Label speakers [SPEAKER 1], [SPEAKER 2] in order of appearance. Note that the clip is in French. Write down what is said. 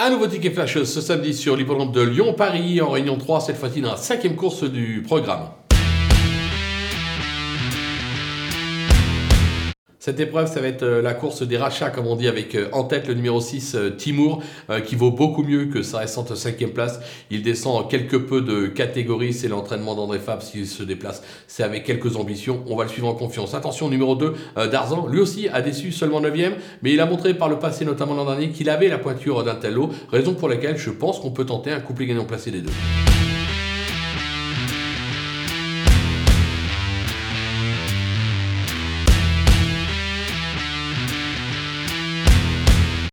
[SPEAKER 1] Un nouveau ticket flash ce samedi sur l'hippodrome de Lyon-Paris en réunion 3, cette fois-ci dans la cinquième course du programme. Cette épreuve, ça va être euh, la course des rachats, comme on dit, avec euh, en tête le numéro 6, euh, Timour, qui vaut beaucoup mieux que sa récente cinquième place. Il descend quelque peu de catégorie, c'est l'entraînement d'André Fab s'il se déplace. C'est avec quelques ambitions, on va le suivre en confiance. Attention, numéro 2, Darzan, lui aussi a déçu seulement 9ème, mais il a montré par le passé, notamment l'an dernier, qu'il avait la pointure d'un tel raison pour laquelle je pense qu'on peut tenter un couplet gagnant placé des deux.